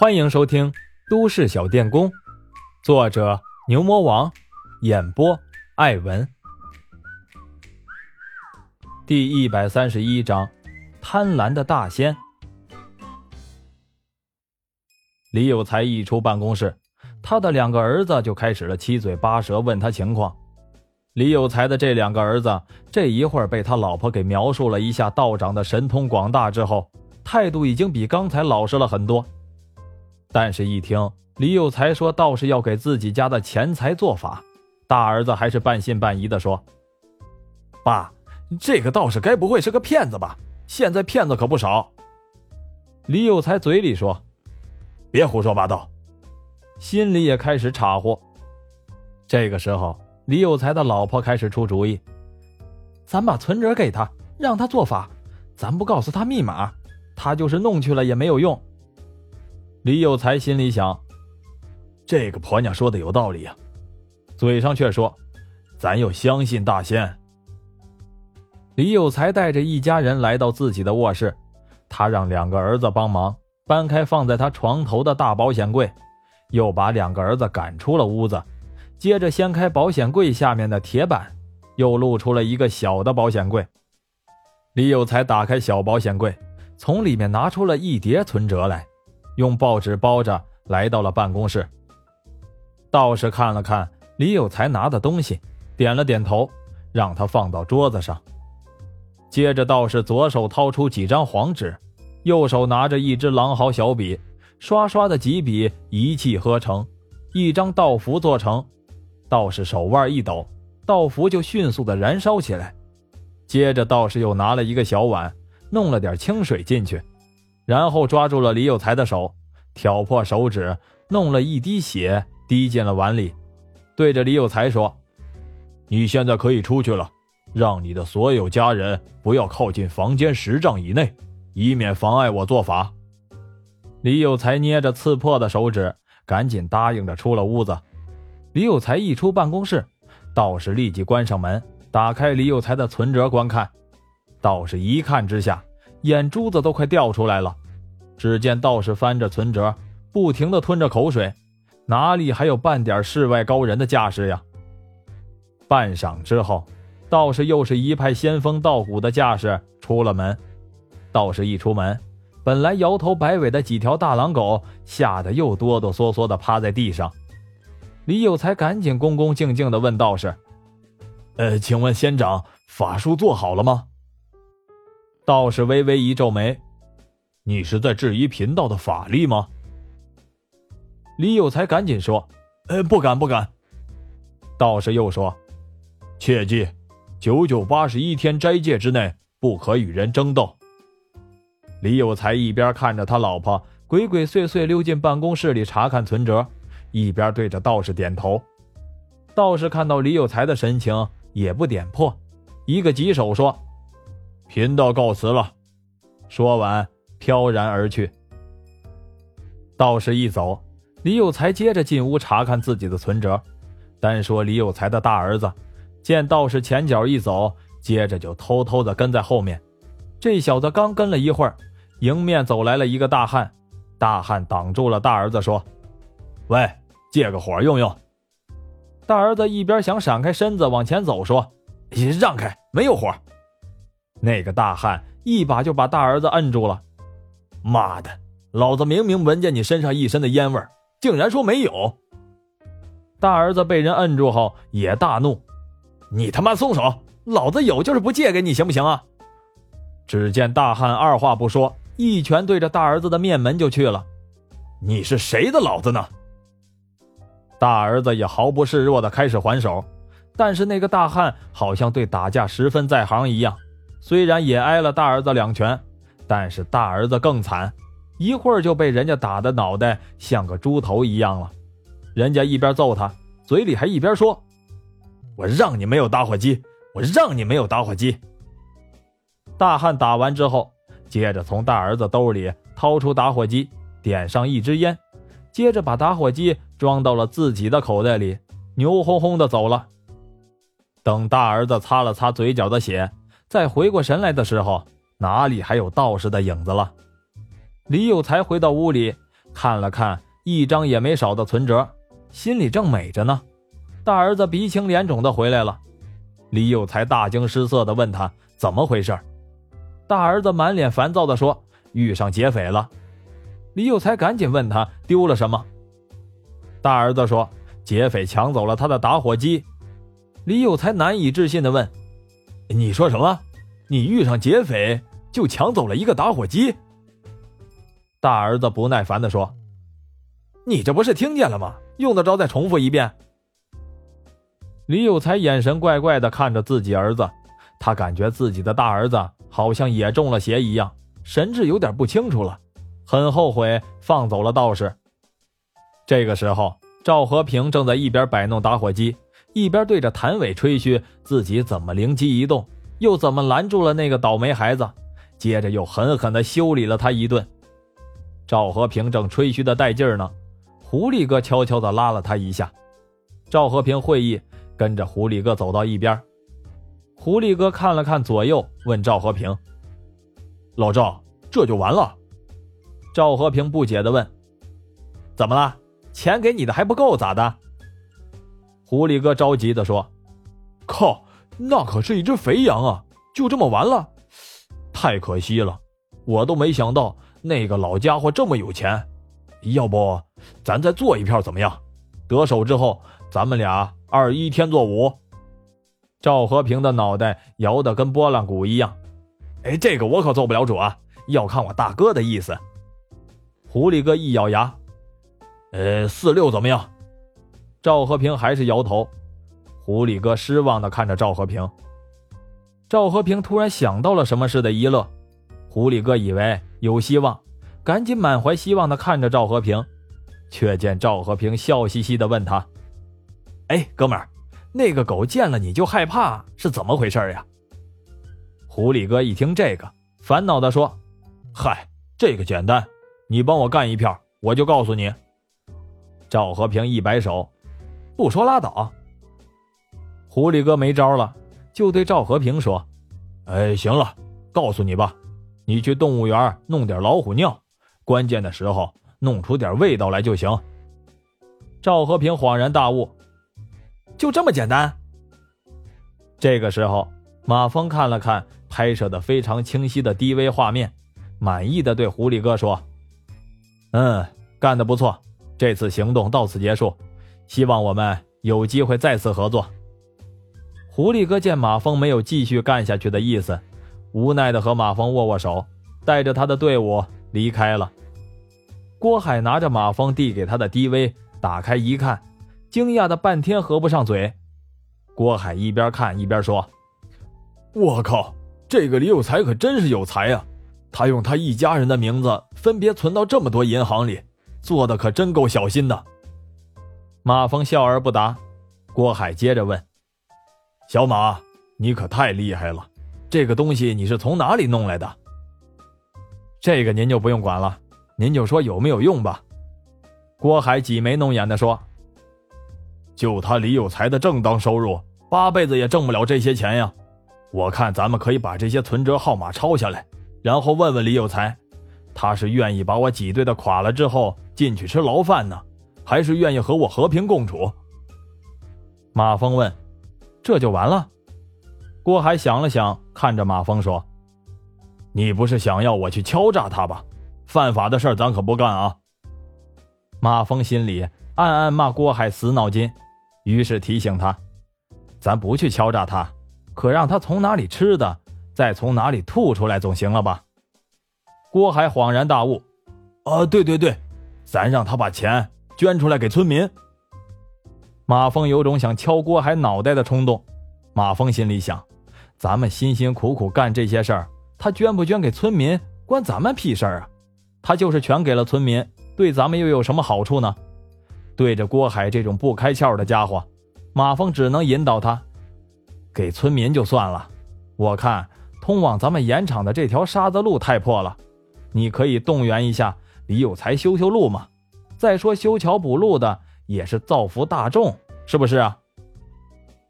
欢迎收听《都市小电工》，作者牛魔王，演播艾文。第一百三十一章：贪婪的大仙。李有才一出办公室，他的两个儿子就开始了七嘴八舌问他情况。李有才的这两个儿子，这一会儿被他老婆给描述了一下道长的神通广大之后，态度已经比刚才老实了很多。但是，一听李有才说道士要给自己家的钱财做法，大儿子还是半信半疑的说：“爸，这个道士该不会是个骗子吧？现在骗子可不少。”李有才嘴里说：“别胡说八道。”心里也开始岔乎。这个时候，李有才的老婆开始出主意：“咱把存折给他，让他做法，咱不告诉他密码，他就是弄去了也没有用。”李有才心里想：“这个婆娘说的有道理呀。”嘴上却说：“咱要相信大仙。”李有才带着一家人来到自己的卧室，他让两个儿子帮忙搬开放在他床头的大保险柜，又把两个儿子赶出了屋子。接着掀开保险柜下面的铁板，又露出了一个小的保险柜。李有才打开小保险柜，从里面拿出了一叠存折来。用报纸包着，来到了办公室。道士看了看李有才拿的东西，点了点头，让他放到桌子上。接着，道士左手掏出几张黄纸，右手拿着一支狼毫小笔，刷刷的几笔，一气呵成，一张道符做成。道士手腕一抖，道符就迅速的燃烧起来。接着，道士又拿了一个小碗，弄了点清水进去。然后抓住了李有才的手，挑破手指，弄了一滴血滴进了碗里，对着李有才说：“你现在可以出去了，让你的所有家人不要靠近房间十丈以内，以免妨碍我做法。”李有才捏着刺破的手指，赶紧答应着出了屋子。李有才一出办公室，道士立即关上门，打开李有才的存折观看。道士一看之下，眼珠子都快掉出来了。只见道士翻着存折，不停地吞着口水，哪里还有半点世外高人的架势呀？半晌之后，道士又是一派仙风道骨的架势出了门。道士一出门，本来摇头摆尾的几条大狼狗吓得又哆哆嗦嗦地趴在地上。李有才赶紧恭恭敬敬地问道士：“呃，请问仙长，法术做好了吗？”道士微微一皱眉。你是在质疑贫道的法力吗？李有才赶紧说：“呃，不敢，不敢。”道士又说：“切记，九九八十一天斋戒之内，不可与人争斗。”李有才一边看着他老婆鬼鬼祟祟溜进办公室里查看存折，一边对着道士点头。道士看到李有才的神情，也不点破，一个棘手说：“贫道告辞了。”说完。飘然而去。道士一走，李有才接着进屋查看自己的存折。单说李有才的大儿子，见道士前脚一走，接着就偷偷的跟在后面。这小子刚跟了一会儿，迎面走来了一个大汉。大汉挡住了大儿子，说：“喂，借个火用用。”大儿子一边想闪开身子往前走，说：“你让开，没有火。”那个大汉一把就把大儿子摁住了。妈的！老子明明闻见你身上一身的烟味竟然说没有！大儿子被人摁住后也大怒：“你他妈松手！老子有就是不借给你，行不行啊？”只见大汉二话不说，一拳对着大儿子的面门就去了。“你是谁的老子呢？”大儿子也毫不示弱的开始还手，但是那个大汉好像对打架十分在行一样，虽然也挨了大儿子两拳。但是大儿子更惨，一会儿就被人家打的脑袋像个猪头一样了。人家一边揍他，嘴里还一边说：“我让你没有打火机，我让你没有打火机。”大汉打完之后，接着从大儿子兜里掏出打火机，点上一支烟，接着把打火机装到了自己的口袋里，牛哄哄的走了。等大儿子擦了擦嘴角的血，再回过神来的时候。哪里还有道士的影子了？李有才回到屋里，看了看一张也没少的存折，心里正美着呢。大儿子鼻青脸肿的回来了，李有才大惊失色的问他怎么回事。大儿子满脸烦躁的说：“遇上劫匪了。”李有才赶紧问他丢了什么。大儿子说：“劫匪抢走了他的打火机。”李有才难以置信的问：“你说什么？你遇上劫匪就抢走了一个打火机？”大儿子不耐烦的说：“你这不是听见了吗？用得着再重复一遍？”李有才眼神怪怪的看着自己儿子，他感觉自己的大儿子好像也中了邪一样，神志有点不清楚了，很后悔放走了道士。这个时候，赵和平正在一边摆弄打火机，一边对着谭伟吹嘘自己怎么灵机一动，又怎么拦住了那个倒霉孩子，接着又狠狠地修理了他一顿。赵和平正吹嘘的带劲儿呢，狐狸哥悄悄地拉了他一下。赵和平会意。跟着狐狸哥走到一边，狐狸哥看了看左右，问赵和平：“老赵，这就完了？”赵和平不解的问：“怎么了？钱给你的还不够咋的？”狐狸哥着急的说：“靠，那可是一只肥羊啊！就这么完了？太可惜了，我都没想到那个老家伙这么有钱。要不咱再做一票怎么样？得手之后，咱们俩……”二一天作五，赵和平的脑袋摇得跟拨浪鼓一样。哎，这个我可做不了主啊，要看我大哥的意思。狐狸哥一咬牙，呃，四六怎么样？赵和平还是摇头。狐狸哥失望的看着赵和平。赵和平突然想到了什么似的，一乐。狐狸哥以为有希望，赶紧满怀希望的看着赵和平，却见赵和平笑嘻嘻的问他。哎，哥们儿，那个狗见了你就害怕，是怎么回事呀？狐狸哥一听这个，烦恼的说：“嗨，这个简单，你帮我干一票，我就告诉你。”赵和平一摆手：“不说拉倒。”狐狸哥没招了，就对赵和平说：“哎，行了，告诉你吧，你去动物园弄点老虎尿，关键的时候弄出点味道来就行。”赵和平恍然大悟。就这么简单。这个时候，马峰看了看拍摄的非常清晰的 DV 画面，满意的对狐狸哥说：“嗯，干得不错。这次行动到此结束，希望我们有机会再次合作。”狐狸哥见马峰没有继续干下去的意思，无奈的和马峰握握手，带着他的队伍离开了。郭海拿着马峰递给他的 DV，打开一看。惊讶的半天合不上嘴，郭海一边看一边说：“我靠，这个李有才可真是有才呀！他用他一家人的名字分别存到这么多银行里，做的可真够小心的。”马峰笑而不答。郭海接着问：“小马，你可太厉害了！这个东西你是从哪里弄来的？”这个您就不用管了，您就说有没有用吧。”郭海挤眉弄眼的说。就他李有才的正当收入，八辈子也挣不了这些钱呀！我看咱们可以把这些存折号码抄下来，然后问问李有才，他是愿意把我挤兑的垮了之后进去吃牢饭呢，还是愿意和我和平共处？马峰问：“这就完了？”郭海想了想，看着马峰说：“你不是想要我去敲诈他吧？犯法的事咱可不干啊！”马峰心里暗暗骂郭海死脑筋。于是提醒他：“咱不去敲诈他，可让他从哪里吃的，再从哪里吐出来，总行了吧？”郭海恍然大悟：“啊，对对对，咱让他把钱捐出来给村民。”马峰有种想敲郭海脑袋的冲动。马峰心里想：“咱们辛辛苦苦干这些事儿，他捐不捐给村民，关咱们屁事儿啊！他就是全给了村民，对咱们又有什么好处呢？”对着郭海这种不开窍的家伙，马峰只能引导他，给村民就算了。我看通往咱们盐场的这条沙子路太破了，你可以动员一下李有才修修路嘛。再说修桥补路的也是造福大众，是不是啊？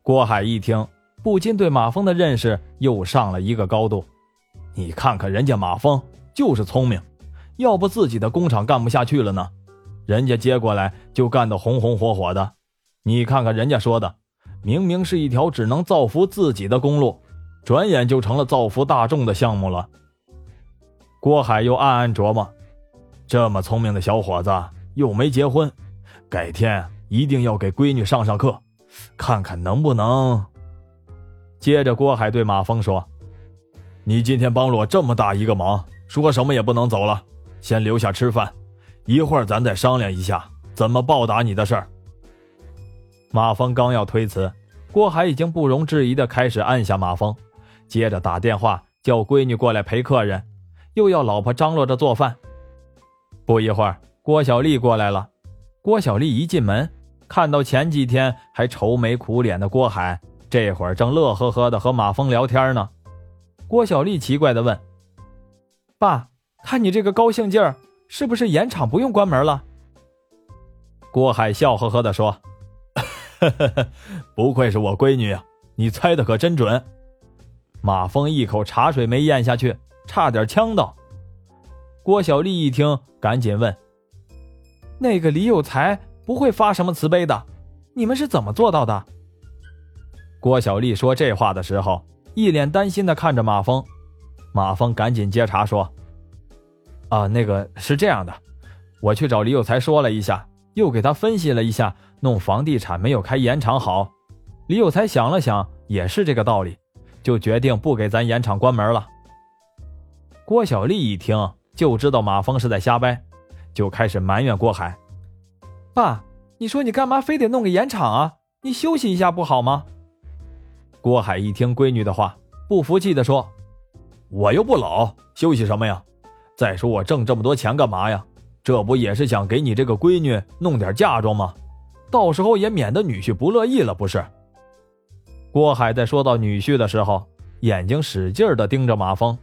郭海一听，不禁对马峰的认识又上了一个高度。你看看人家马峰就是聪明，要不自己的工厂干不下去了呢？人家接过来就干得红红火火的，你看看人家说的，明明是一条只能造福自己的公路，转眼就成了造福大众的项目了。郭海又暗暗琢磨：这么聪明的小伙子又没结婚，改天一定要给闺女上上课，看看能不能。接着，郭海对马峰说：“你今天帮了我这么大一个忙，说什么也不能走了，先留下吃饭。”一会儿咱再商量一下怎么报答你的事儿。马峰刚要推辞，郭海已经不容置疑的开始按下马峰，接着打电话叫闺女过来陪客人，又要老婆张罗着做饭。不一会儿，郭小丽过来了。郭小丽一进门，看到前几天还愁眉苦脸的郭海，这会儿正乐呵呵的和马峰聊天呢。郭小丽奇怪的问：“爸，看你这个高兴劲儿。”是不是盐场不用关门了？郭海笑呵呵的说：“不愧是我闺女啊，你猜的可真准。”马峰一口茶水没咽下去，差点呛到。郭小丽一听，赶紧问：“那个李有才不会发什么慈悲的？你们是怎么做到的？”郭小丽说这话的时候，一脸担心的看着马峰。马峰赶紧接茬说。啊，那个是这样的，我去找李有才说了一下，又给他分析了一下，弄房地产没有开盐场好。李有才想了想，也是这个道理，就决定不给咱盐场关门了。郭小丽一听就知道马峰是在瞎掰，就开始埋怨郭海：“爸，你说你干嘛非得弄个盐场啊？你休息一下不好吗？”郭海一听闺女的话，不服气的说：“我又不老，休息什么呀？”再说我挣这么多钱干嘛呀？这不也是想给你这个闺女弄点嫁妆吗？到时候也免得女婿不乐意了，不是？郭海在说到女婿的时候，眼睛使劲的盯着马峰。